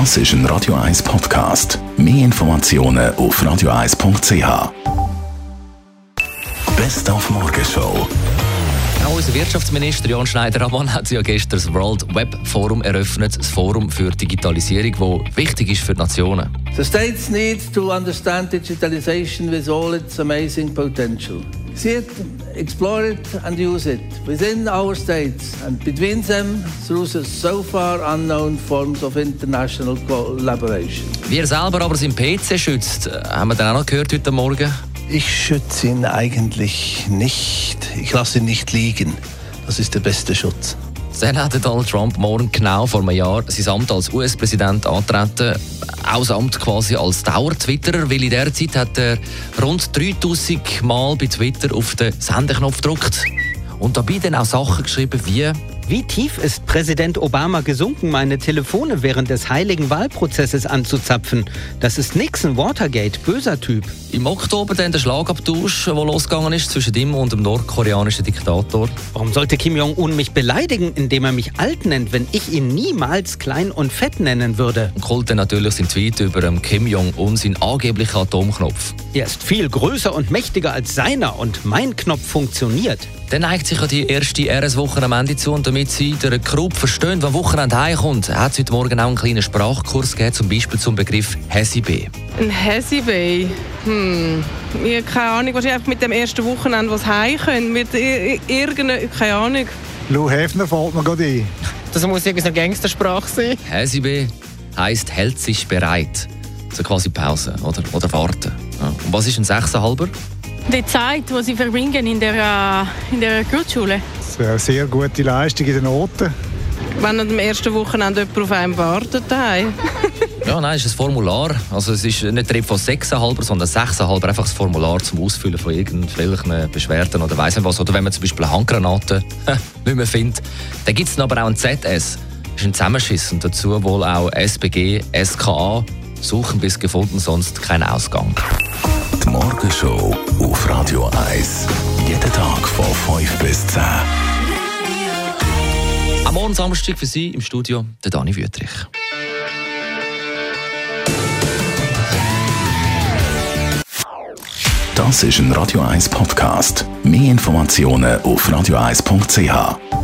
Das ist ein Radio 1 Podcast. Mehr Informationen auf radio1.ch. Best auf Morgenshow. Auch unser Wirtschaftsminister Jan Schneider-Ammann hat ja gestern das World Web Forum eröffnet, das Forum für Digitalisierung, das wichtig ist für die Nationen. The states need to understand digitalization with all its amazing potential. See it, explore it and use it within our states and between them through the so far unknown forms of international collaboration. Wie er selber aber seinen PC schützt, haben wir dann auch noch gehört heute Morgen. Ich schütze ihn eigentlich nicht. Ich lasse ihn nicht liegen. Das ist der beste Schutz. Dann hat Donald Trump morgen genau vor einem Jahr sein Amt als US-Präsident antreten. Das Amt quasi als Dauer-Twitterer, weil in dieser Zeit hat er rund 3000 Mal bei Twitter auf den Sendeknopf gedrückt. Und dabei dann auch Sachen geschrieben wie Wie tief ist Präsident Obama gesunken, meine Telefone während des heiligen Wahlprozesses anzuzapfen? Das ist Nixon Watergate, böser Typ. im Oktober dann der Schlagabtausch, der losgegangen ist zwischen ihm und dem nordkoreanischen Diktator. Warum sollte Kim Jong-un mich beleidigen, indem er mich alt nennt, wenn ich ihn niemals klein und fett nennen würde? Und dann natürlich seinen Tweet über ähm, Kim Jong-un, seinen angeblichen Atomknopf. Er ist viel größer und mächtiger als seiner und mein Knopf funktioniert. Dann neigt sich ja die erste RS-Woche am Ende zu und damit Sie den Krupp verstehen, der am Wochenende heimkommt, hat es heute Morgen auch einen kleinen Sprachkurs gegeben, zum Beispiel zum Begriff Hesibe. Ein Hesibay. Hm. Ich habe keine Ahnung. Wahrscheinlich mit dem ersten Wochenende, was heim können. Mit irgendeiner, keine Ahnung. Lou Hefner fällt mir gerade ein. Das muss irgendeine Gangstersprache sein. Hesibe heisst hält sich bereit. So quasi Pause oder, oder warten. Ja. Und was ist ein Sechsenhalber? Die Zeit, die sie verbringen in der, äh, in der Grundschule. Das wäre eine sehr gute Leistung in den Noten. Wenn an dem ersten Wochenende jemand auf einem wartet daheim. Ja, nein, es ist ein Formular. Also es ist nicht der von sechsenhalber, sondern sechsenhalber einfach das Formular zum Ausfüllen von irgendwelchen Beschwerden oder weiss nicht was. Oder wenn man zum Beispiel eine Handgranate nicht mehr findet. Dann gibt es aber auch ein ZS. Das ist ein Zusammenschiss und dazu wohl auch SBG, SKA. Suchen bis gefunden, sonst kein Ausgang. Die Morgenshow auf Radio 1. Jeden Tag von 5 bis 10. Am Morgen Samstag für Sie im Studio der Dani Wüttrich. Das ist ein Radio 1 Podcast. Mehr Informationen auf radio1.ch.